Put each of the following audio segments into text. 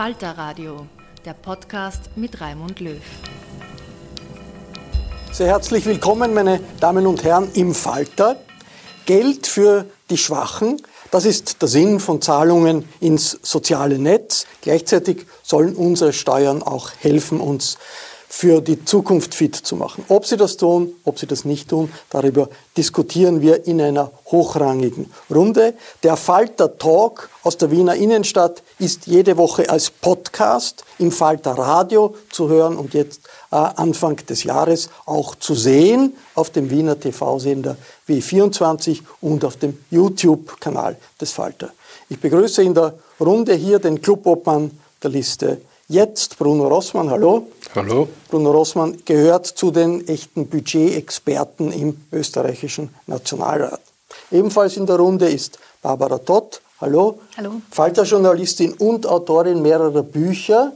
Falter Radio, der Podcast mit Raimund Löw. Sehr herzlich willkommen, meine Damen und Herren, im Falter. Geld für die Schwachen, das ist der Sinn von Zahlungen ins soziale Netz. Gleichzeitig sollen unsere Steuern auch helfen, uns für die Zukunft fit zu machen. Ob sie das tun, ob sie das nicht tun, darüber diskutieren wir in einer hochrangigen Runde. Der Falter Talk aus der Wiener Innenstadt ist jede Woche als Podcast im Falter Radio zu hören und jetzt äh, Anfang des Jahres auch zu sehen auf dem Wiener TV-Sender W24 und auf dem YouTube-Kanal des Falter. Ich begrüße in der Runde hier den Clubobmann der Liste Jetzt Bruno Rossmann, hallo. Hallo. Bruno Rossmann gehört zu den echten Budgetexperten im österreichischen Nationalrat. Ebenfalls in der Runde ist Barbara Tott, hallo. Hallo. Falterjournalistin und Autorin mehrerer Bücher.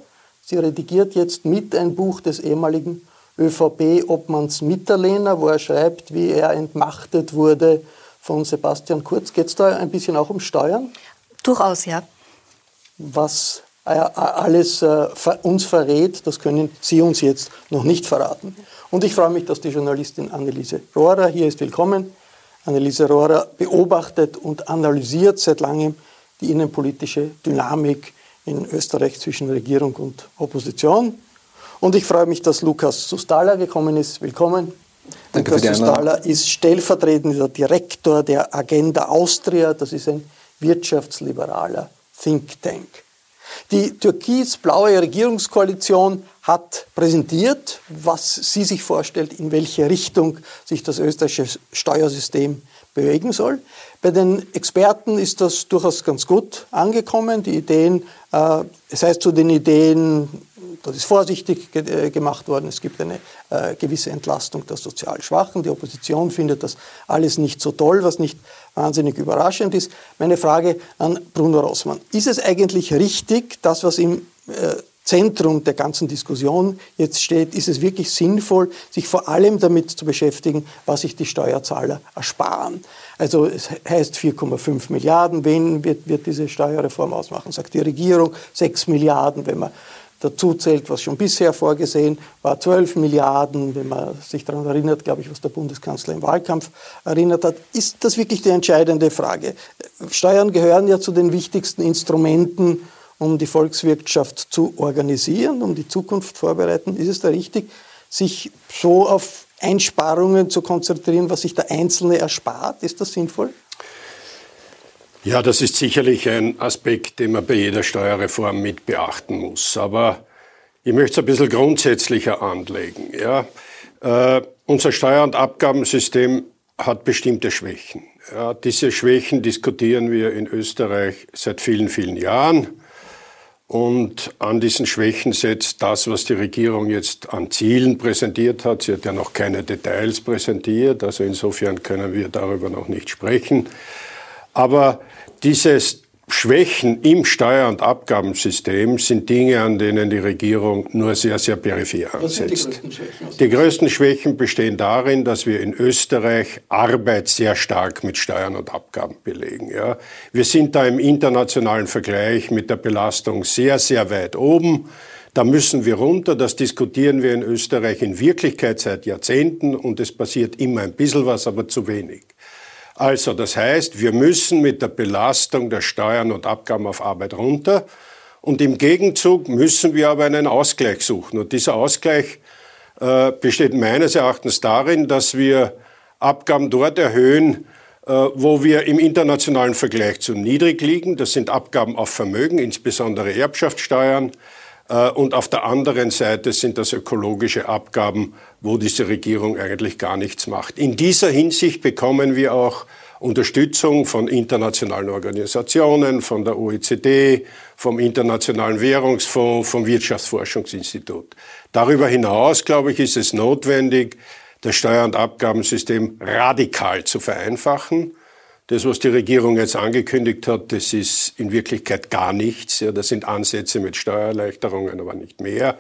Sie redigiert jetzt mit ein Buch des ehemaligen ÖVP-Obmanns Mitterlehner, wo er schreibt, wie er entmachtet wurde von Sebastian Kurz. Geht es da ein bisschen auch um Steuern? Durchaus, ja. Was alles äh, uns verrät, das können Sie uns jetzt noch nicht verraten. Und ich freue mich, dass die Journalistin Anneliese Rohrer hier ist. Willkommen. Anneliese Rohrer beobachtet und analysiert seit langem die innenpolitische Dynamik in Österreich zwischen Regierung und Opposition. Und ich freue mich, dass Lukas Sustala gekommen ist. Willkommen. Danke Lukas Sustala ist stellvertretender Direktor der Agenda Austria. Das ist ein wirtschaftsliberaler Think Tank. Die türkis-blaue Regierungskoalition hat präsentiert, was sie sich vorstellt, in welche Richtung sich das österreichische Steuersystem bewegen soll. Bei den Experten ist das durchaus ganz gut angekommen. Die Ideen, äh, es heißt zu den Ideen, das ist vorsichtig ge äh, gemacht worden. Es gibt eine äh, gewisse Entlastung der sozial Schwachen. Die Opposition findet das alles nicht so toll, was nicht wahnsinnig überraschend ist. Meine Frage an Bruno Rossmann. Ist es eigentlich richtig, das, was im äh, Zentrum der ganzen Diskussion jetzt steht, ist es wirklich sinnvoll, sich vor allem damit zu beschäftigen, was sich die Steuerzahler ersparen. Also es heißt 4,5 Milliarden, wen wird, wird diese Steuerreform ausmachen, sagt die Regierung, 6 Milliarden, wenn man dazu zählt, was schon bisher vorgesehen war, 12 Milliarden, wenn man sich daran erinnert, glaube ich, was der Bundeskanzler im Wahlkampf erinnert hat. Ist das wirklich die entscheidende Frage? Steuern gehören ja zu den wichtigsten Instrumenten, um die Volkswirtschaft zu organisieren, um die Zukunft vorbereiten. Ist es da richtig, sich so auf Einsparungen zu konzentrieren, was sich der Einzelne erspart? Ist das sinnvoll? Ja, das ist sicherlich ein Aspekt, den man bei jeder Steuerreform mit beachten muss. Aber ich möchte es ein bisschen grundsätzlicher anlegen. Ja, äh, unser Steuer- und Abgabensystem hat bestimmte Schwächen. Ja, diese Schwächen diskutieren wir in Österreich seit vielen, vielen Jahren. Und an diesen Schwächen setzt das, was die Regierung jetzt an Zielen präsentiert hat. Sie hat ja noch keine Details präsentiert, also insofern können wir darüber noch nicht sprechen. Aber dieses Schwächen im Steuer- und Abgabensystem sind Dinge, an denen die Regierung nur sehr, sehr peripher ansetzt. Die größten, die größten Schwächen bestehen darin, dass wir in Österreich Arbeit sehr stark mit Steuern und Abgaben belegen. Ja. Wir sind da im internationalen Vergleich mit der Belastung sehr, sehr weit oben. Da müssen wir runter. Das diskutieren wir in Österreich in Wirklichkeit seit Jahrzehnten und es passiert immer ein bisschen was, aber zu wenig. Also das heißt, wir müssen mit der Belastung der Steuern und Abgaben auf Arbeit runter und im Gegenzug müssen wir aber einen Ausgleich suchen. Und dieser Ausgleich äh, besteht meines Erachtens darin, dass wir Abgaben dort erhöhen, äh, wo wir im internationalen Vergleich zu niedrig liegen. Das sind Abgaben auf Vermögen, insbesondere Erbschaftssteuern. Äh, und auf der anderen Seite sind das ökologische Abgaben, wo diese Regierung eigentlich gar nichts macht. In dieser Hinsicht bekommen wir auch Unterstützung von internationalen Organisationen, von der OECD, vom Internationalen Währungsfonds, vom Wirtschaftsforschungsinstitut. Darüber hinaus, glaube ich, ist es notwendig, das Steuer- und Abgabensystem radikal zu vereinfachen das, was die Regierung jetzt angekündigt hat, das ist in Wirklichkeit gar nichts. Ja, das sind Ansätze mit Steuererleichterungen, aber nicht mehr.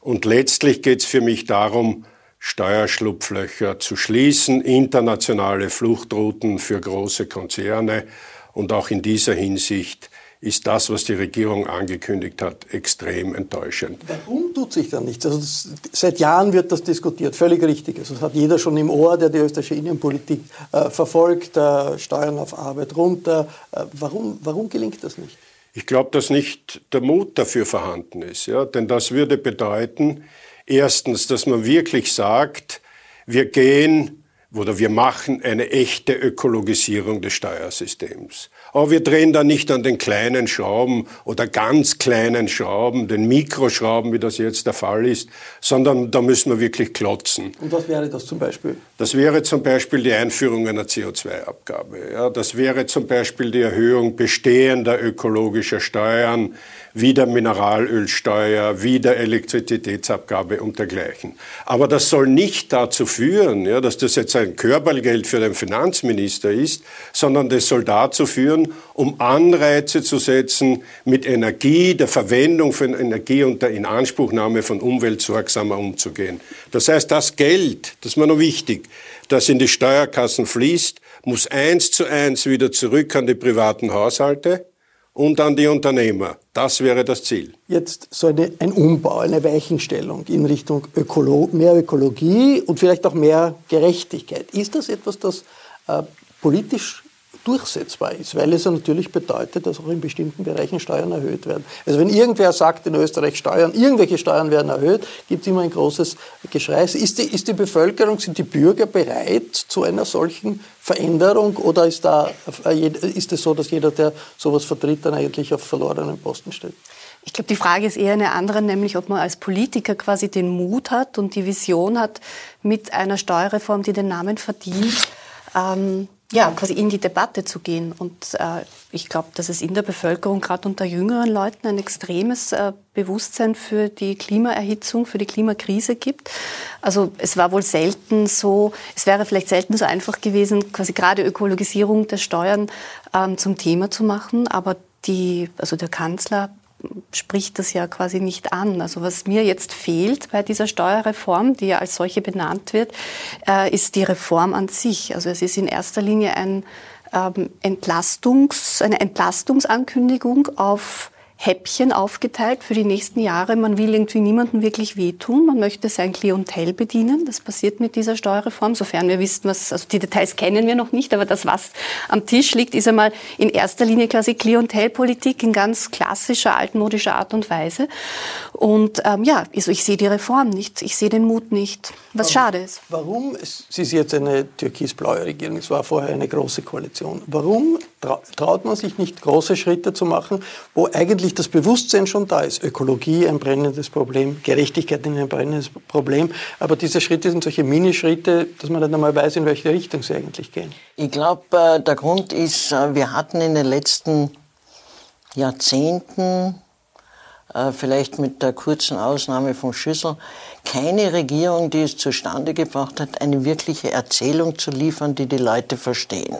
Und letztlich geht es für mich darum, Steuerschlupflöcher zu schließen, internationale Fluchtrouten für große Konzerne und auch in dieser Hinsicht ist das, was die Regierung angekündigt hat, extrem enttäuschend. Warum tut sich da nichts? Also das, seit Jahren wird das diskutiert, völlig richtig. Also das hat jeder schon im Ohr, der die österreichische Innenpolitik äh, verfolgt, äh, Steuern auf Arbeit runter. Äh, warum, warum gelingt das nicht? Ich glaube, dass nicht der Mut dafür vorhanden ist. Ja? Denn das würde bedeuten, erstens, dass man wirklich sagt, wir gehen oder wir machen eine echte Ökologisierung des Steuersystems. Aber wir drehen da nicht an den kleinen Schrauben oder ganz kleinen Schrauben, den Mikroschrauben, wie das jetzt der Fall ist, sondern da müssen wir wirklich klotzen. Und was wäre das zum Beispiel? Das wäre zum Beispiel die Einführung einer CO2-Abgabe. Ja, das wäre zum Beispiel die Erhöhung bestehender ökologischer Steuern wie der Mineralölsteuer, wie der Elektrizitätsabgabe und dergleichen. Aber das soll nicht dazu führen, ja, dass das jetzt ein Körpergeld für den Finanzminister ist, sondern das soll dazu führen, um Anreize zu setzen, mit Energie, der Verwendung von Energie und der Inanspruchnahme von Umwelt sorgsamer umzugehen. Das heißt, das Geld, das ist mir noch wichtig, das in die Steuerkassen fließt, muss eins zu eins wieder zurück an die privaten Haushalte und an die Unternehmer. Das wäre das Ziel. Jetzt so eine, ein Umbau, eine Weichenstellung in Richtung Ökolo mehr Ökologie und vielleicht auch mehr Gerechtigkeit. Ist das etwas, das äh, politisch durchsetzbar ist, weil es natürlich bedeutet, dass auch in bestimmten Bereichen Steuern erhöht werden. Also wenn irgendwer sagt in Österreich Steuern, irgendwelche Steuern werden erhöht, gibt es immer ein großes Geschrei. Ist die, ist die Bevölkerung, sind die Bürger bereit zu einer solchen Veränderung oder ist, da, ist es so, dass jeder, der sowas vertritt, dann eigentlich auf verlorenen Posten steht? Ich glaube, die Frage ist eher eine andere, nämlich ob man als Politiker quasi den Mut hat und die Vision hat, mit einer Steuerreform, die den Namen verdient, ähm, ja, quasi in die Debatte zu gehen. Und äh, ich glaube, dass es in der Bevölkerung, gerade unter jüngeren Leuten, ein extremes äh, Bewusstsein für die Klimaerhitzung, für die Klimakrise gibt. Also es war wohl selten so, es wäre vielleicht selten so einfach gewesen, quasi gerade Ökologisierung der Steuern ähm, zum Thema zu machen. Aber die, also der Kanzler spricht das ja quasi nicht an. Also was mir jetzt fehlt bei dieser Steuerreform, die ja als solche benannt wird, äh, ist die Reform an sich. Also es ist in erster Linie ein, ähm, Entlastungs, eine Entlastungsankündigung auf Häppchen aufgeteilt für die nächsten Jahre. Man will irgendwie niemandem wirklich wehtun. Man möchte sein Klientel bedienen. Das passiert mit dieser Steuerreform, sofern wir wissen, was, also die Details kennen wir noch nicht, aber das, was am Tisch liegt, ist einmal in erster Linie quasi Klientelpolitik in ganz klassischer, altmodischer Art und Weise. Und ähm, ja, also ich sehe die Reform nicht, ich sehe den Mut nicht, was warum, schade ist. Warum, es ist jetzt eine türkis-blaue Regierung, es war vorher eine große Koalition, warum traut man sich nicht große Schritte zu machen, wo eigentlich das Bewusstsein schon da ist. Ökologie ein brennendes Problem, Gerechtigkeit ein brennendes Problem, aber diese Schritte sind solche Minischritte, dass man nicht einmal weiß, in welche Richtung sie eigentlich gehen. Ich glaube, äh, der Grund ist, äh, wir hatten in den letzten Jahrzehnten äh, vielleicht mit der kurzen Ausnahme von Schüssel, keine Regierung, die es zustande gebracht hat, eine wirkliche Erzählung zu liefern, die die Leute verstehen.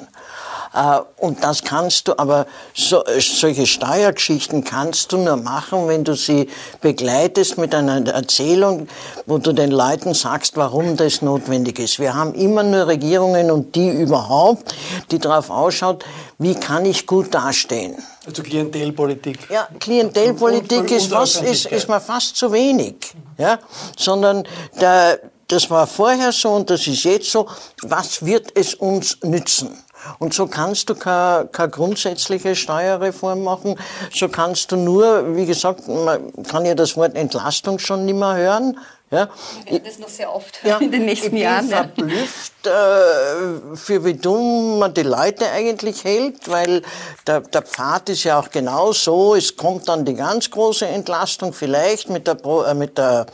Äh, und das kannst du, aber so, solche Steuergeschichten kannst du nur machen, wenn du sie begleitest mit einer Erzählung, wo du den Leuten sagst, warum das notwendig ist. Wir haben immer nur Regierungen und die überhaupt, die darauf ausschaut, wie kann ich gut dastehen. Also Klientelpolitik. Ja, Klientelpolitik ist, fast, ist, ist mir fast zu wenig. Ja? Sondern der, das war vorher so und das ist jetzt so. Was wird es uns nützen? Und so kannst du keine, keine grundsätzliche Steuerreform machen. So kannst du nur, wie gesagt, man kann ja das Wort Entlastung schon nicht mehr hören. Ja, Wir werden das noch sehr oft ja, in den nächsten ich Jahren. Ich bin verblüfft, äh, für wie dumm man die Leute eigentlich hält, weil der, der Pfad ist ja auch genau so, es kommt dann die ganz große Entlastung, vielleicht mit der, äh, mit der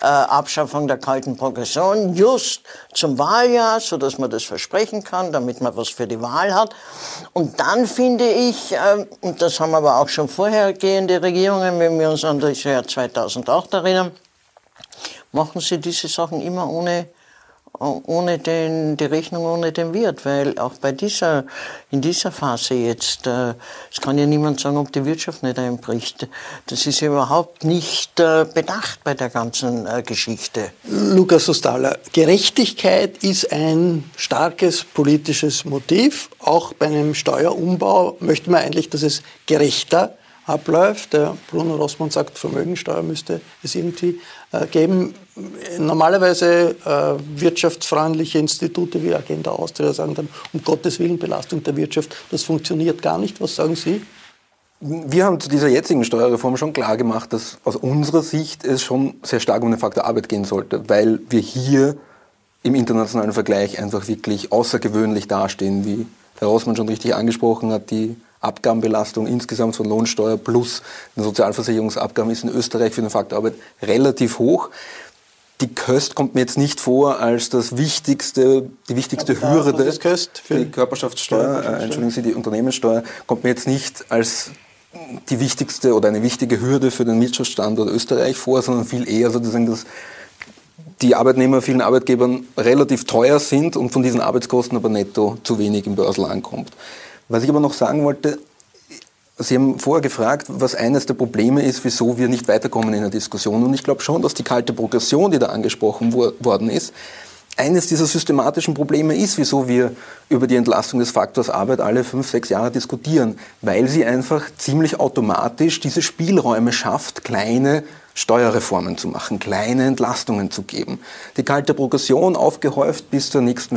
äh, Abschaffung der kalten Progression, just zum Wahljahr, so dass man das versprechen kann, damit man was für die Wahl hat. Und dann finde ich, äh, und das haben aber auch schon vorhergehende Regierungen, wenn wir uns an das Jahr 2008 erinnern, machen sie diese Sachen immer ohne, ohne den, die Rechnung ohne den Wirt, weil auch bei dieser, in dieser Phase jetzt, äh, es kann ja niemand sagen, ob die Wirtschaft nicht einbricht. Das ist überhaupt nicht äh, bedacht bei der ganzen äh, Geschichte. Lukas Ostala, Gerechtigkeit ist ein starkes politisches Motiv. Auch bei einem Steuerumbau möchte man eigentlich, dass es gerechter abläuft. Der Bruno Rossmann sagt, Vermögensteuer müsste es irgendwie äh, geben. Normalerweise äh, wirtschaftsfreundliche Institute wie Agenda Austria sagen dann, um Gottes Willen, Belastung der Wirtschaft, das funktioniert gar nicht. Was sagen Sie? Wir haben zu dieser jetzigen Steuerreform schon klar gemacht, dass aus unserer Sicht es schon sehr stark um den Faktor Arbeit gehen sollte, weil wir hier im internationalen Vergleich einfach wirklich außergewöhnlich dastehen, wie Herr Rossmann schon richtig angesprochen hat, die Abgabenbelastung insgesamt von Lohnsteuer plus den Sozialversicherungsabgaben ist in Österreich für den Faktor Arbeit relativ hoch. Die Köst kommt mir jetzt nicht vor als das wichtigste, die wichtigste ja, Hürde. Das Köst für die Körperschaftssteuer, äh, entschuldigen Sie, die Unternehmenssteuer kommt mir jetzt nicht als die wichtigste oder eine wichtige Hürde für den Wirtschaftsstandort Österreich vor, sondern viel eher sozusagen, dass die Arbeitnehmer vielen Arbeitgebern relativ teuer sind und von diesen Arbeitskosten aber netto zu wenig im Börsel ankommt. Was ich aber noch sagen wollte, Sie haben vorher gefragt, was eines der Probleme ist, wieso wir nicht weiterkommen in der Diskussion. Und ich glaube schon, dass die kalte Progression, die da angesprochen worden ist, eines dieser systematischen Probleme ist, wieso wir über die Entlastung des Faktors Arbeit alle fünf, sechs Jahre diskutieren, weil sie einfach ziemlich automatisch diese Spielräume schafft, kleine Steuerreformen zu machen, kleine Entlastungen zu geben. Die kalte Progression aufgehäuft bis zur nächsten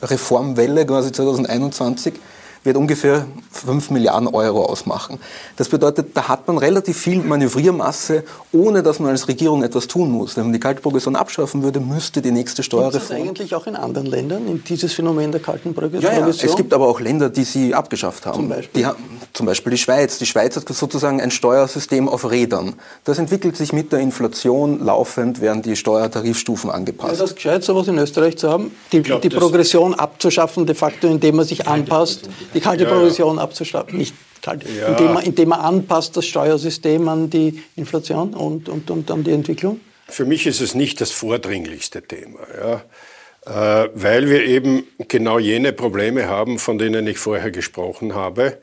Steuerreformwelle quasi 2021 wird ungefähr 5 Milliarden Euro ausmachen. Das bedeutet, da hat man relativ viel Manövriermasse, ohne dass man als Regierung etwas tun muss. Wenn man die kalte Progression abschaffen würde, müsste die nächste Steuerreform... Gibt es eigentlich auch in anderen Ländern, in dieses Phänomen der kalten Progression? Ja, ja, es gibt aber auch Länder, die sie abgeschafft haben. Zum Beispiel? Die, zum Beispiel die Schweiz. Die Schweiz hat sozusagen ein Steuersystem auf Rädern. Das entwickelt sich mit der Inflation laufend, werden die Steuertarifstufen angepasst. Wäre das gescheit, sowas in Österreich zu haben? Die, glaub, die Progression abzuschaffen, de facto, indem man sich anpasst? Die kalte ja, Progression ja. abzuschaffen. Nicht kalt, ja. indem, man, indem man anpasst das Steuersystem an die Inflation und, und, und an die Entwicklung? Für mich ist es nicht das vordringlichste Thema, ja, äh, weil wir eben genau jene Probleme haben, von denen ich vorher gesprochen habe.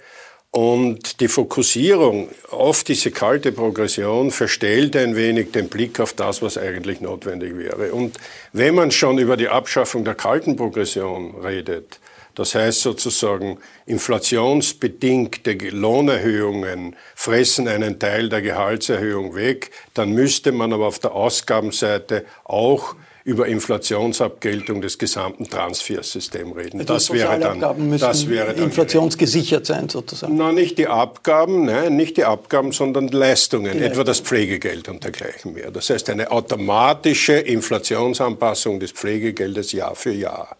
Und die Fokussierung auf diese kalte Progression verstellt ein wenig den Blick auf das, was eigentlich notwendig wäre. Und wenn man schon über die Abschaffung der kalten Progression redet, das heißt sozusagen, inflationsbedingte Lohnerhöhungen fressen einen Teil der Gehaltserhöhung weg. Dann müsste man aber auf der Ausgabenseite auch über Inflationsabgeltung des gesamten Transfersystems reden. Also das wäre dann, das wäre dann inflationsgesichert sein sozusagen. Nein, nicht die Abgaben, nein, nicht die Abgaben, sondern Leistungen, etwa das Pflegegeld und dergleichen mehr. Das heißt eine automatische Inflationsanpassung des Pflegegeldes Jahr für Jahr.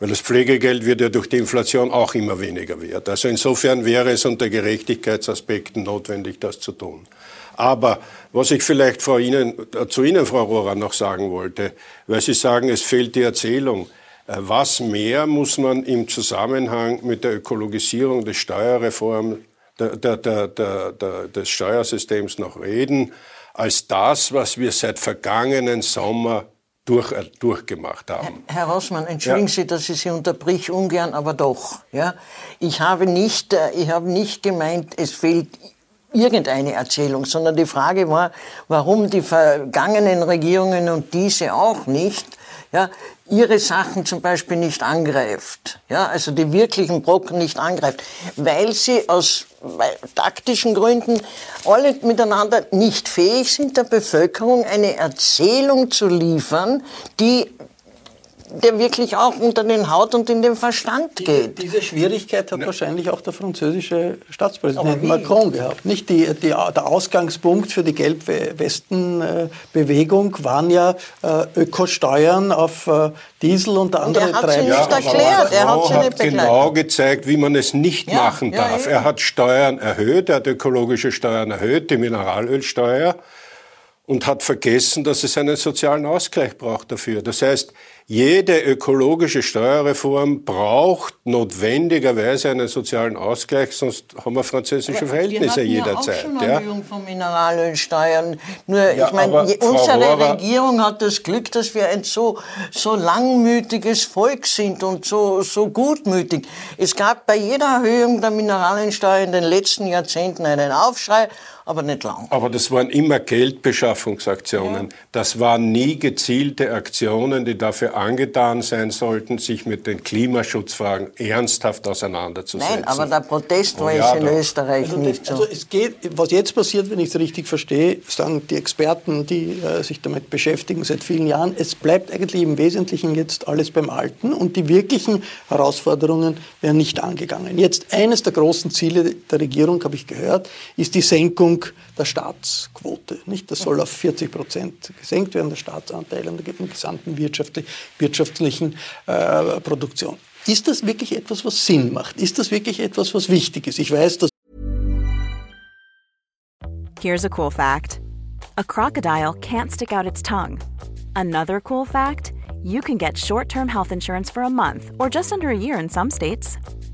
Weil das Pflegegeld wird ja durch die Inflation auch immer weniger wert. Also insofern wäre es unter Gerechtigkeitsaspekten notwendig, das zu tun. Aber was ich vielleicht Frau Ihnen, äh, zu Ihnen, Frau Rohrer, noch sagen wollte, weil Sie sagen, es fehlt die Erzählung. Äh, was mehr muss man im Zusammenhang mit der Ökologisierung des Steuerreform der, der, der, des Steuersystems noch reden, als das, was wir seit vergangenen Sommer durch, äh, durchgemacht haben. Herr Rossmann, entschuldigen ja. Sie, dass ich Sie unterbrich, ungern, aber doch. Ja? Ich, habe nicht, äh, ich habe nicht gemeint, es fehlt irgendeine Erzählung, sondern die Frage war, warum die vergangenen Regierungen und diese auch nicht ja, ihre Sachen zum Beispiel nicht angreift, ja, also die wirklichen Brocken nicht angreift, weil sie aus taktischen Gründen alle miteinander nicht fähig sind, der Bevölkerung eine Erzählung zu liefern, die der wirklich auch unter den Haut und in den Verstand geht. Diese, diese Schwierigkeit hat ja. wahrscheinlich auch der französische Staatspräsident Macron gehabt. Nicht die, die, der Ausgangspunkt für die Gelbwesten-Bewegung waren ja äh, Ökosteuern auf äh, Diesel und andere und er hat sie nicht ja, erklärt, er hat sie nicht begleitet. genau gezeigt, wie man es nicht ja, machen darf. Ja, er hat Steuern erhöht, er hat ökologische Steuern erhöht, die Mineralölsteuer und hat vergessen, dass es einen sozialen Ausgleich braucht dafür. Das heißt, jede ökologische Steuerreform braucht notwendigerweise einen sozialen Ausgleich, sonst haben wir französische Aber Verhältnisse wir jederzeit. Ja auch schon Erhöhung von Mineralölsteuern. Nur, ja, ich meine, unsere Rohrer, Regierung hat das Glück, dass wir ein so, so langmütiges Volk sind und so, so gutmütig. Es gab bei jeder Erhöhung der Mineralölsteuer in den letzten Jahrzehnten einen Aufschrei aber nicht lang. Aber das waren immer Geldbeschaffungsaktionen. Ja. Das waren nie gezielte Aktionen, die dafür angetan sein sollten, sich mit den Klimaschutzfragen ernsthaft auseinanderzusetzen. Nein, aber der Protest war ja, in da. Österreich also, nicht so. Also es geht, was jetzt passiert, wenn ich es richtig verstehe, sagen die Experten, die äh, sich damit beschäftigen seit vielen Jahren, es bleibt eigentlich im Wesentlichen jetzt alles beim Alten und die wirklichen Herausforderungen werden nicht angegangen. Jetzt eines der großen Ziele der Regierung, habe ich gehört, ist die Senkung Senkung der Staatsquote. Nicht? Das soll auf 40 Prozent gesenkt werden, der Staatsanteil an der gesamten wirtschaftlich, wirtschaftlichen äh, Produktion. Ist das wirklich etwas, was Sinn macht? Ist das wirklich etwas, was wichtig ist? Ich weiß, dass. Here's a cool fact: A crocodile can't stick out its tongue. Another cool fact: You can get short-term health insurance for a month or just under a year in some states.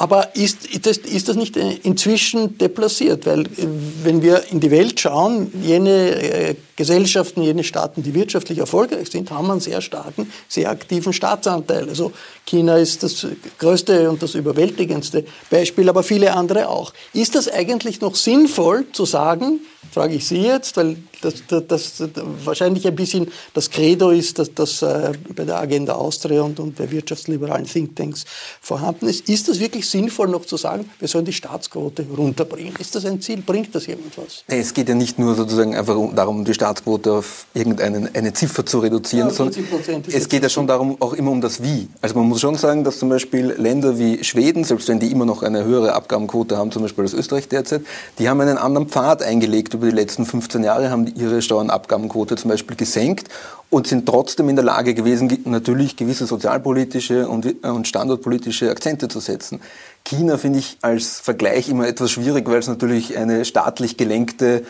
Aber ist, das, ist das nicht inzwischen deplaciert? Weil wenn wir in die Welt schauen, jene äh, Gesellschaften, jene Staaten, die wirtschaftlich erfolgreich sind, haben einen sehr starken, sehr aktiven Staatsanteil. Also China ist das größte und das überwältigendste Beispiel, aber viele andere auch. Ist das eigentlich noch sinnvoll zu sagen, frage ich Sie jetzt, weil das, das, das wahrscheinlich ein bisschen das Credo ist, dass das äh, bei der Agenda Austria und, und bei wirtschaftsliberalen Thinktanks vorhanden ist. Ist das wirklich sinnvoll noch zu sagen, wir sollen die Staatsquote runterbringen? Ist das ein Ziel? Bringt das jemand was? Es geht ja nicht nur sozusagen einfach darum, die Staatsquote auf irgendeine Ziffer zu reduzieren, ja, sondern es geht ja schon darum, auch immer um das Wie. Also man muss schon sagen, dass zum Beispiel Länder wie Schweden, selbst wenn die immer noch eine höhere Abgabenquote haben, zum Beispiel als Österreich derzeit, die haben einen anderen Pfad eingelegt über die letzten 15 Jahre, haben ihre Steuernabgabenquote zum Beispiel gesenkt und sind trotzdem in der Lage gewesen, natürlich gewisse sozialpolitische und standortpolitische Akzente zu setzen. China finde ich als Vergleich immer etwas schwierig, weil es natürlich eine staatlich gelenkte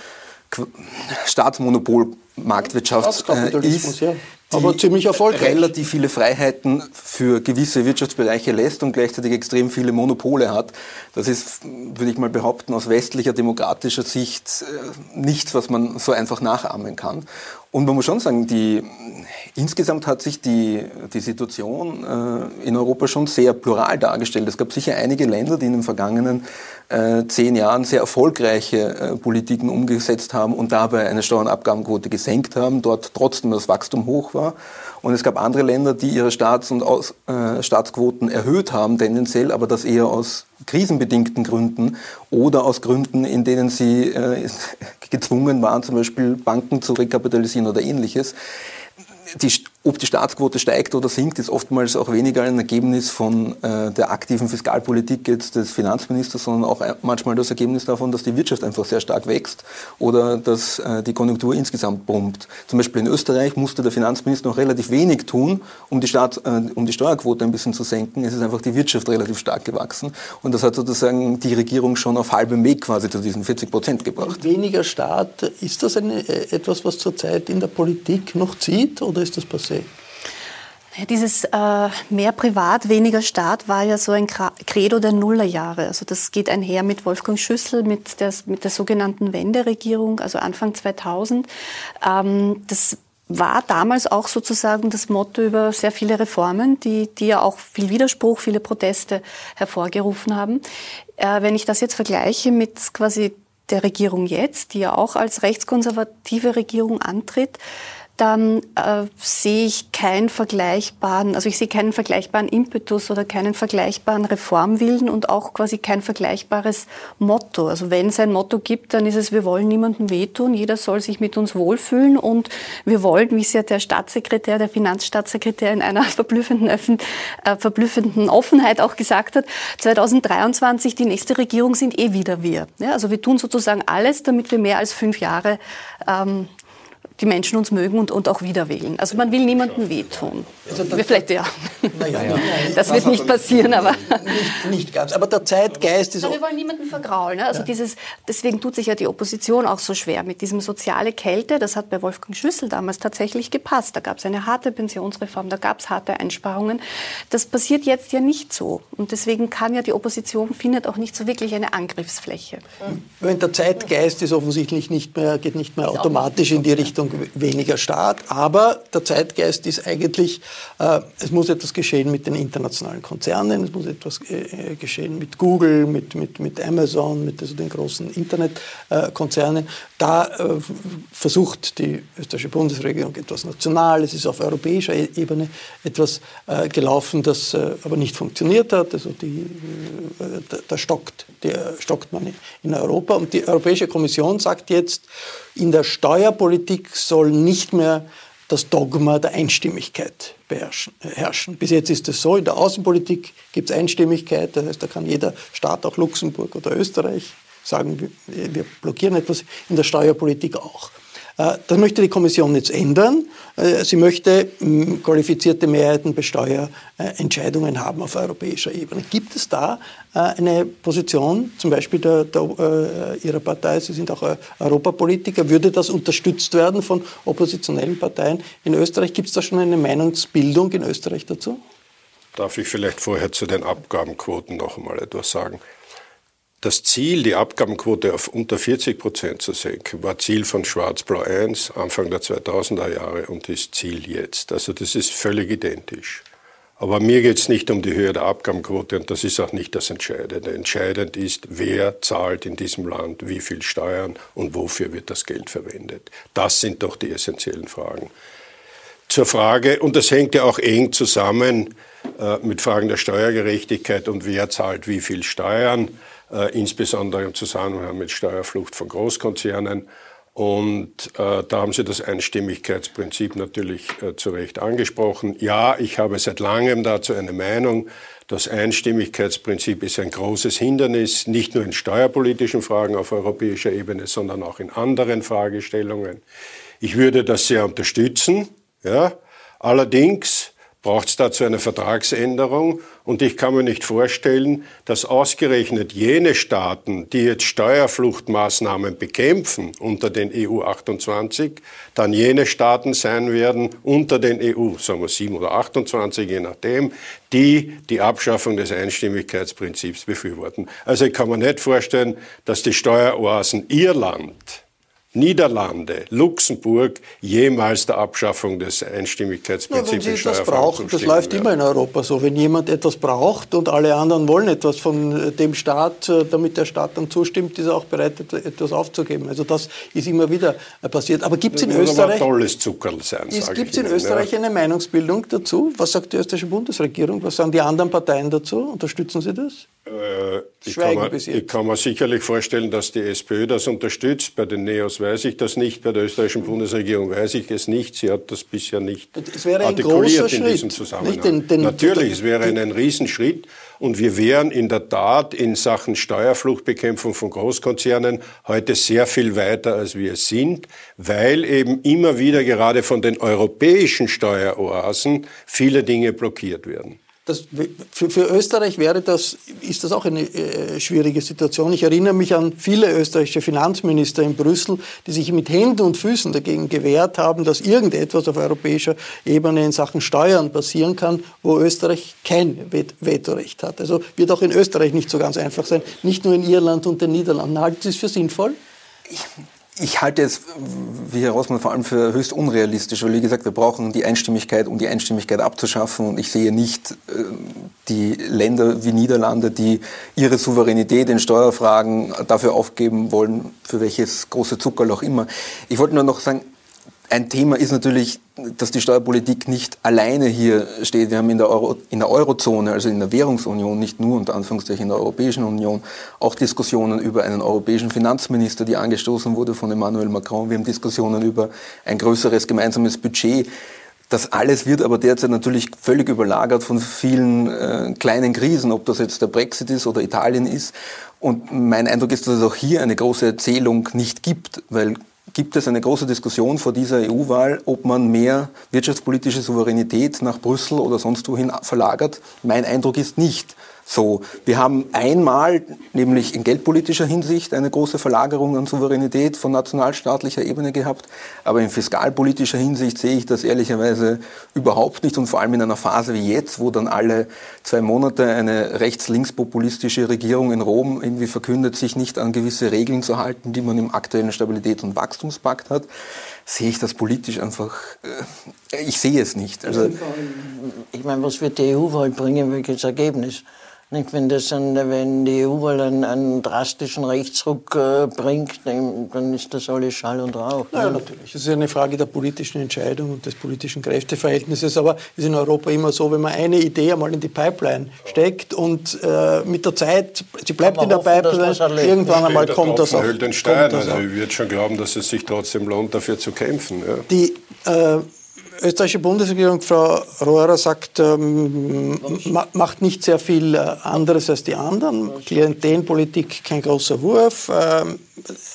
Staatsmonopol-Marktwirtschaft äh, ist, ja aber ziemlich erfolgreich. relativ viele Freiheiten für gewisse Wirtschaftsbereiche lässt und gleichzeitig extrem viele Monopole hat. Das ist, würde ich mal behaupten, aus westlicher demokratischer Sicht äh, nichts, was man so einfach nachahmen kann. Und man muss schon sagen, die, insgesamt hat sich die, die Situation äh, in Europa schon sehr plural dargestellt. Es gab sicher einige Länder, die in den vergangenen zehn Jahren sehr erfolgreiche äh, Politiken umgesetzt haben und dabei eine Steuernabgabenquote gesenkt haben, dort trotzdem das Wachstum hoch war. Und es gab andere Länder, die ihre Staats- und Aus, äh, Staatsquoten erhöht haben, tendenziell, aber das eher aus krisenbedingten Gründen oder aus Gründen, in denen sie äh, gezwungen waren, zum Beispiel Banken zu rekapitalisieren oder ähnliches. Die ob die Staatsquote steigt oder sinkt, ist oftmals auch weniger ein Ergebnis von äh, der aktiven Fiskalpolitik jetzt des Finanzministers, sondern auch manchmal das Ergebnis davon, dass die Wirtschaft einfach sehr stark wächst oder dass äh, die Konjunktur insgesamt brummt. Zum Beispiel in Österreich musste der Finanzminister noch relativ wenig tun, um die, Staat, äh, um die Steuerquote ein bisschen zu senken. Es ist einfach die Wirtschaft relativ stark gewachsen und das hat sozusagen die Regierung schon auf halbem Weg quasi zu diesen 40 Prozent gebracht. Weniger Staat, ist das eine, äh, etwas, was zurzeit in der Politik noch zieht oder ist das passiert? See? Dieses äh, mehr Privat, weniger Staat war ja so ein Credo der Nullerjahre. Also das geht einher mit Wolfgang Schüssel, mit der, mit der sogenannten Wenderegierung, also Anfang 2000. Ähm, das war damals auch sozusagen das Motto über sehr viele Reformen, die, die ja auch viel Widerspruch, viele Proteste hervorgerufen haben. Äh, wenn ich das jetzt vergleiche mit quasi der Regierung jetzt, die ja auch als rechtskonservative Regierung antritt, dann äh, sehe ich keinen vergleichbaren, also ich sehe keinen vergleichbaren Impetus oder keinen vergleichbaren Reformwillen und auch quasi kein vergleichbares Motto. Also wenn es ein Motto gibt, dann ist es, wir wollen niemandem wehtun, jeder soll sich mit uns wohlfühlen und wir wollen, wie es ja der Staatssekretär, der Finanzstaatssekretär in einer verblüffenden, Öffn äh, verblüffenden Offenheit auch gesagt hat, 2023 die nächste Regierung sind eh wieder wir. Ja, also wir tun sozusagen alles, damit wir mehr als fünf Jahre ähm, die Menschen uns mögen und, und auch wieder wählen. Also man will niemandem wehtun. Also das, vielleicht ja. Naja, ja. Das wird nicht passieren, aber nicht, nicht, ganz. Aber der Zeitgeist ist. Aber wir wollen niemanden vergraulen. Ne? Also ja. dieses, deswegen tut sich ja die Opposition auch so schwer mit diesem soziale Kälte. Das hat bei Wolfgang Schüssel damals tatsächlich gepasst. Da gab es eine harte Pensionsreform, da gab es harte Einsparungen. Das passiert jetzt ja nicht so. Und deswegen kann ja die Opposition findet auch nicht so wirklich eine Angriffsfläche. Wenn der Zeitgeist ist offensichtlich nicht mehr, geht nicht mehr automatisch in die Richtung weniger Staat. Aber der Zeitgeist ist eigentlich, äh, es muss etwas geschehen mit den internationalen Konzernen, es muss etwas äh, geschehen mit Google, mit, mit, mit Amazon, mit also den großen Internetkonzernen. Da äh, versucht die österreichische Bundesregierung etwas national, es ist auf europäischer e-, Ebene etwas äh, gelaufen, das äh, aber nicht funktioniert hat. Also die, äh, da, da stockt, der, stockt man in Europa. Und die Europäische Kommission sagt jetzt, in der Steuerpolitik soll nicht mehr das Dogma der Einstimmigkeit beherrschen, herrschen. Bis jetzt ist es so, in der Außenpolitik gibt es Einstimmigkeit, das heißt, da kann jeder Staat, auch Luxemburg oder Österreich, sagen, wir blockieren etwas, in der Steuerpolitik auch. Äh, das möchte die Kommission jetzt ändern. Äh, sie möchte qualifizierte Mehrheiten bei Steuerentscheidungen haben auf europäischer Ebene. Gibt es da äh, eine Position, zum Beispiel der, der, Ihrer Partei, Sie sind auch Europapolitiker, würde das unterstützt werden von oppositionellen Parteien in Österreich? Gibt es da schon eine Meinungsbildung in Österreich dazu? Darf ich vielleicht vorher zu den Abgabenquoten noch einmal etwas sagen? Das Ziel, die Abgabenquote auf unter 40 Prozent zu senken, war Ziel von Schwarz-Blau 1 Anfang der 2000er Jahre und ist Ziel jetzt. Also das ist völlig identisch. Aber mir geht es nicht um die Höhe der Abgabenquote und das ist auch nicht das Entscheidende. Entscheidend ist, wer zahlt in diesem Land wie viel Steuern und wofür wird das Geld verwendet. Das sind doch die essentiellen Fragen. Zur Frage, und das hängt ja auch eng zusammen äh, mit Fragen der Steuergerechtigkeit und wer zahlt wie viel Steuern äh, insbesondere im Zusammenhang mit Steuerflucht von Großkonzernen. Und äh, da haben Sie das Einstimmigkeitsprinzip natürlich äh, zu Recht angesprochen. Ja, ich habe seit langem dazu eine Meinung. Das Einstimmigkeitsprinzip ist ein großes Hindernis, nicht nur in steuerpolitischen Fragen auf europäischer Ebene, sondern auch in anderen Fragestellungen. Ich würde das sehr unterstützen. Ja. Allerdings braucht es dazu eine Vertragsänderung. Und ich kann mir nicht vorstellen, dass ausgerechnet jene Staaten, die jetzt Steuerfluchtmaßnahmen bekämpfen unter den EU 28, dann jene Staaten sein werden unter den EU, sagen wir 7 oder 28, je nachdem, die die Abschaffung des Einstimmigkeitsprinzips befürworten. Also ich kann mir nicht vorstellen, dass die Steueroasen Irland Niederlande, Luxemburg jemals der Abschaffung des Einstimmigkeitsprinzips ja, wenn Sie das brauchen, das läuft werden. immer in Europa so. Wenn jemand etwas braucht und alle anderen wollen etwas von dem Staat, äh, damit der Staat dann zustimmt, ist er auch bereit, etwas aufzugeben. Also das ist immer wieder passiert. Aber gibt es in Österreich... tolles Zuckerl sein, Gibt es in Österreich ja. eine Meinungsbildung dazu? Was sagt die österreichische Bundesregierung? Was sagen die anderen Parteien dazu? Unterstützen Sie das? Äh, ich, kann mir, ich kann mir sicherlich vorstellen, dass die SPÖ das unterstützt. Bei den Neos weiß ich das nicht. Bei der österreichischen Bundesregierung weiß ich es nicht. Sie hat das bisher nicht artikuliert in diesem Zusammenhang. Den, den, Natürlich, es wäre ein, ein Riesenschritt. Und wir wären in der Tat in Sachen Steuerfluchtbekämpfung von Großkonzernen heute sehr viel weiter, als wir es sind, weil eben immer wieder gerade von den europäischen Steueroasen viele Dinge blockiert werden. Das, für, für, Österreich wäre das, ist das auch eine äh, schwierige Situation. Ich erinnere mich an viele österreichische Finanzminister in Brüssel, die sich mit Händen und Füßen dagegen gewehrt haben, dass irgendetwas auf europäischer Ebene in Sachen Steuern passieren kann, wo Österreich kein Vetorecht hat. Also wird auch in Österreich nicht so ganz einfach sein, nicht nur in Irland und den Niederlanden. Halten Sie es für sinnvoll? Ich, ich halte es, wie Herr Rossmann, vor allem für höchst unrealistisch, weil, wie gesagt, wir brauchen die Einstimmigkeit, um die Einstimmigkeit abzuschaffen. Und ich sehe nicht äh, die Länder wie Niederlande, die ihre Souveränität in Steuerfragen dafür aufgeben wollen, für welches große Zuckerl auch immer. Ich wollte nur noch sagen, ein Thema ist natürlich, dass die Steuerpolitik nicht alleine hier steht. Wir haben in der, Euro, in der Eurozone, also in der Währungsunion, nicht nur unter Anführungszeichen in der Europäischen Union, auch Diskussionen über einen europäischen Finanzminister, die angestoßen wurde von Emmanuel Macron. Wir haben Diskussionen über ein größeres gemeinsames Budget. Das alles wird aber derzeit natürlich völlig überlagert von vielen äh, kleinen Krisen, ob das jetzt der Brexit ist oder Italien ist. Und mein Eindruck ist, dass es auch hier eine große Erzählung nicht gibt, weil gibt es eine große Diskussion vor dieser EU-Wahl, ob man mehr wirtschaftspolitische Souveränität nach Brüssel oder sonst wohin verlagert. Mein Eindruck ist nicht. So, wir haben einmal, nämlich in geldpolitischer Hinsicht, eine große Verlagerung an Souveränität von nationalstaatlicher Ebene gehabt, aber in fiskalpolitischer Hinsicht sehe ich das ehrlicherweise überhaupt nicht und vor allem in einer Phase wie jetzt, wo dann alle zwei Monate eine rechts-links-populistische Regierung in Rom irgendwie verkündet, sich nicht an gewisse Regeln zu halten, die man im aktuellen Stabilitäts- und Wachstumspakt hat, sehe ich das politisch einfach, äh, ich sehe es nicht. Also, ich meine, was wird die EU-Wahl bringen, welches Ergebnis? Nicht, wenn, das wenn die EU wohl einen, einen drastischen Rechtsruck äh, bringt, dann ist das alles Schall und Rauch. Ja, ne? natürlich. Es ist eine Frage der politischen Entscheidung und des politischen Kräfteverhältnisses. Aber es ist in Europa immer so, wenn man eine Idee einmal in die Pipeline steckt und äh, mit der Zeit, sie bleibt in der hoffen, Pipeline, irgendwann einmal kommt das auch. Den Stein. Also ich würde schon glauben, dass es sich trotzdem lohnt, dafür zu kämpfen. Ja. Die, äh, österreichische Bundesregierung, Frau Rohrer, sagt, ähm, macht nicht sehr viel äh, anderes als die anderen. Klientelpolitik kein großer Wurf. Ähm,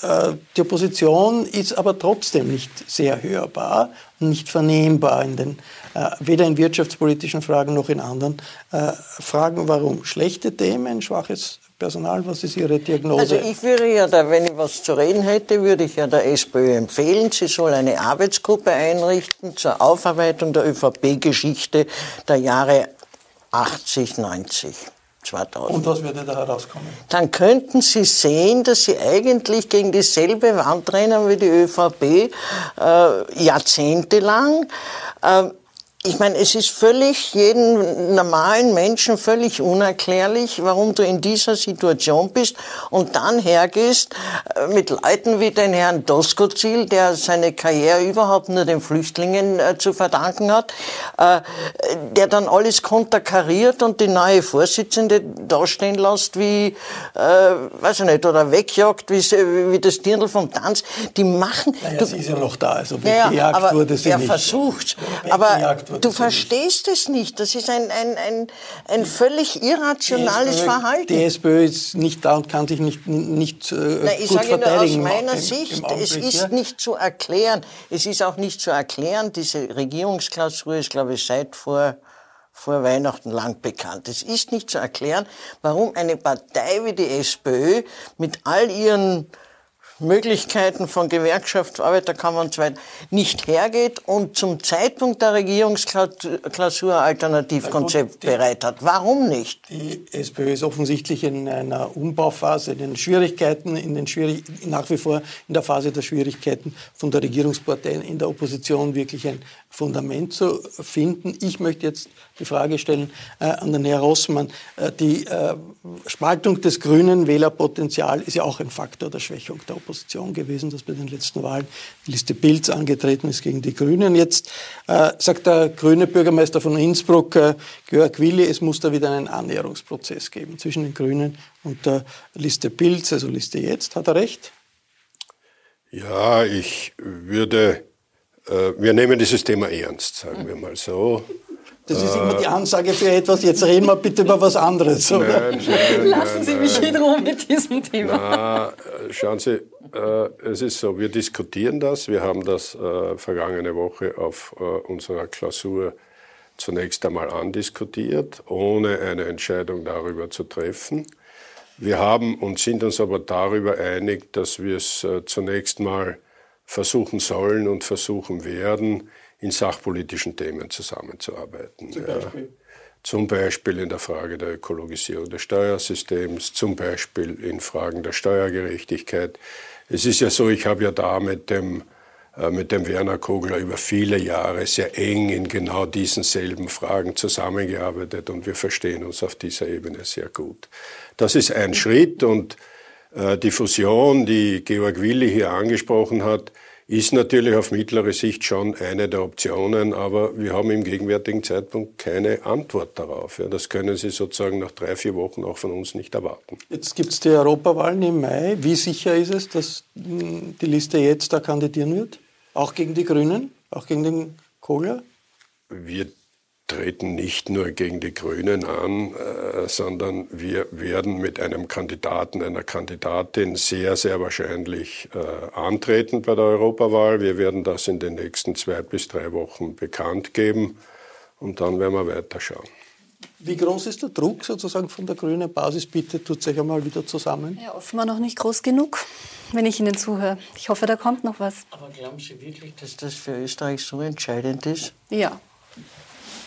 äh, die Opposition ist aber trotzdem nicht sehr hörbar und nicht vernehmbar in den, äh, weder in wirtschaftspolitischen Fragen noch in anderen äh, Fragen. Warum? Schlechte Themen, schwaches Personal, was ist Ihre Diagnose? Also ich würde ja, da, wenn ich was zu reden hätte, würde ich ja der SPÖ empfehlen, sie soll eine Arbeitsgruppe einrichten zur Aufarbeitung der ÖVP-Geschichte der Jahre 80, 90. 2000. Und was würde da herauskommen? Dann könnten Sie sehen, dass Sie eigentlich gegen dieselbe Wand rennen wie die ÖVP äh, jahrzehntelang. Äh, ich meine, es ist völlig jedem normalen Menschen völlig unerklärlich, warum du in dieser Situation bist und dann hergehst äh, mit Leuten wie den Herrn Doskozil, der seine Karriere überhaupt nur den Flüchtlingen äh, zu verdanken hat, äh, der dann alles konterkariert und die neue Vorsitzende dastehen lässt wie, äh, weiß ich nicht, oder wegjagt wie, wie das Dirndl vom Tanz. Die machen... Naja, du, sie ist ja noch da, also ja, ja, wurde sie er nicht. versucht. Aber Du verstehst es nicht. Das ist ein, ein, ein, ein völlig irrationales die SPÖ, Verhalten. Die SPÖ ist nicht da und kann sich nicht, nicht äh, Na, ich gut sage verteidigen. Nur aus meiner im, Sicht, im es ist nicht zu erklären. Es ist auch nicht zu erklären. Diese Regierungsklausur ist, glaube ich, seit vor vor Weihnachten lang bekannt. Es ist nicht zu erklären, warum eine Partei wie die SPÖ mit all ihren Möglichkeiten von Gewerkschaft, Arbeiterkammer und so weiter nicht hergeht und zum Zeitpunkt der Regierungsklausur Alternativkonzept bereit hat. Warum nicht? Die SPÖ ist offensichtlich in einer Umbauphase, in den Schwierigkeiten, in den Schwierig nach wie vor in der Phase der Schwierigkeiten von der Regierungspartei in der Opposition wirklich ein Fundament zu finden. Ich möchte jetzt die Frage stellen äh, an den Herrn Rossmann. Äh, die äh, Spaltung des grünen Wählerpotenzials ist ja auch ein Faktor der Schwächung der Opposition. Opposition gewesen, dass bei den letzten Wahlen die Liste Pilz angetreten ist gegen die Grünen. Jetzt äh, sagt der grüne Bürgermeister von Innsbruck, äh, Georg Willi, es muss da wieder einen Annäherungsprozess geben zwischen den Grünen und der Liste Pilz, also Liste Jetzt. Hat er recht? Ja, ich würde, äh, wir nehmen dieses Thema ernst, sagen wir mal so. Das ist immer die Ansage für etwas, jetzt reden wir bitte über was anderes. Oder? Nein, nein, Lassen Sie nein, mich nein. in Ruhe mit diesem Thema. Na, äh, schauen Sie, äh, es ist so, wir diskutieren das. Wir haben das äh, vergangene Woche auf äh, unserer Klausur zunächst einmal andiskutiert, ohne eine Entscheidung darüber zu treffen. Wir haben und sind uns aber darüber einig, dass wir es äh, zunächst mal versuchen sollen und versuchen werden, in sachpolitischen Themen zusammenzuarbeiten. Zum Beispiel? Zum Beispiel in der Frage der Ökologisierung des Steuersystems, zum Beispiel in Fragen der Steuergerechtigkeit. Es ist ja so, ich habe ja da mit dem, äh, mit dem Werner Kogler über viele Jahre sehr eng in genau diesen selben Fragen zusammengearbeitet und wir verstehen uns auf dieser Ebene sehr gut. Das ist ein Schritt und äh, die Fusion, die Georg Willi hier angesprochen hat, ist natürlich auf mittlere Sicht schon eine der Optionen, aber wir haben im gegenwärtigen Zeitpunkt keine Antwort darauf. Ja, das können Sie sozusagen nach drei, vier Wochen auch von uns nicht erwarten. Jetzt gibt es die Europawahlen im Mai. Wie sicher ist es, dass mh, die Liste jetzt da kandidieren wird? Auch gegen die Grünen? Auch gegen den Kohler? Wir treten nicht nur gegen die Grünen an, äh, sondern wir werden mit einem Kandidaten, einer Kandidatin sehr, sehr wahrscheinlich äh, antreten bei der Europawahl. Wir werden das in den nächsten zwei bis drei Wochen bekannt geben und dann werden wir weiterschauen. Wie groß ist der Druck sozusagen von der grünen Basis? Bitte tut euch einmal wieder zusammen. Ja, offenbar noch nicht groß genug, wenn ich Ihnen zuhöre. Ich hoffe, da kommt noch was. Aber glauben Sie wirklich, dass das für Österreich so entscheidend ist? Ja.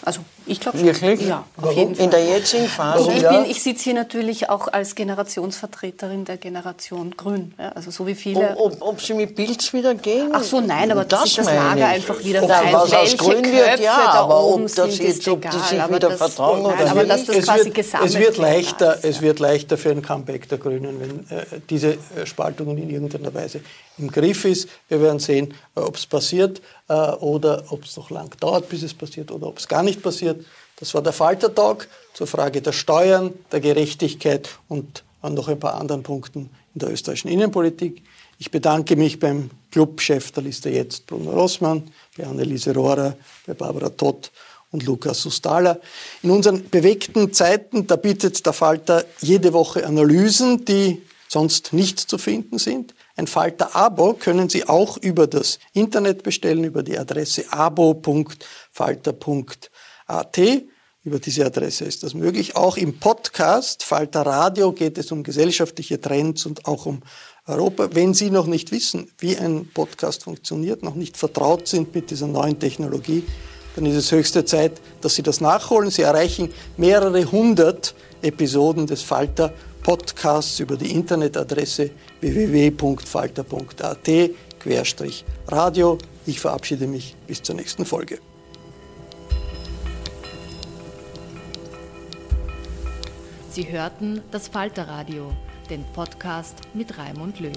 Also ich glaube Wirklich? Ja, auf Warum? jeden Fall. In der jetzigen Phase? Ich, Ja. bin, ich sitze hier natürlich auch als Generationsvertreterin der Generation Grün. Ja, also so wie viele. Ob, ob, ob Sie mit Pilz wieder gehen? Ach so, nein, aber sich das meine Lager ich. einfach wieder ob vereint. was aus Grün wird, Köpfe ja, da aber oben ob das sind, jetzt, ist ob die egal, sich aber wieder das- vertragen nein, oder aber nicht. dass das es quasi wird, gesammelt es wird leichter, ist, es wird leichter für ein Comeback der Grünen, wenn äh, diese äh, Spaltung in irgendeiner Weise im Griff ist. Wir werden sehen, äh, ob es passiert äh, oder ob es noch lang dauert, bis es passiert oder ob es gar nicht passiert. Das war der Falter-Talk zur Frage der Steuern, der Gerechtigkeit und an noch ein paar anderen Punkten in der österreichischen Innenpolitik. Ich bedanke mich beim Clubchef der Liste jetzt, Bruno Rossmann, bei Anneliese Rohrer, bei Barbara Todt und Lukas Sustala. In unseren bewegten Zeiten, da bietet der Falter jede Woche Analysen, die sonst nicht zu finden sind. Ein Falter-Abo können Sie auch über das Internet bestellen, über die Adresse abo.falter.at. Über diese Adresse ist das möglich. Auch im Podcast Falter Radio geht es um gesellschaftliche Trends und auch um Europa. Wenn Sie noch nicht wissen, wie ein Podcast funktioniert, noch nicht vertraut sind mit dieser neuen Technologie, dann ist es höchste Zeit, dass Sie das nachholen. Sie erreichen mehrere hundert Episoden des Falter Podcasts über die Internetadresse www.falter.at-radio. Ich verabschiede mich bis zur nächsten Folge. Sie hörten das Falterradio, den Podcast mit Raimund Löw.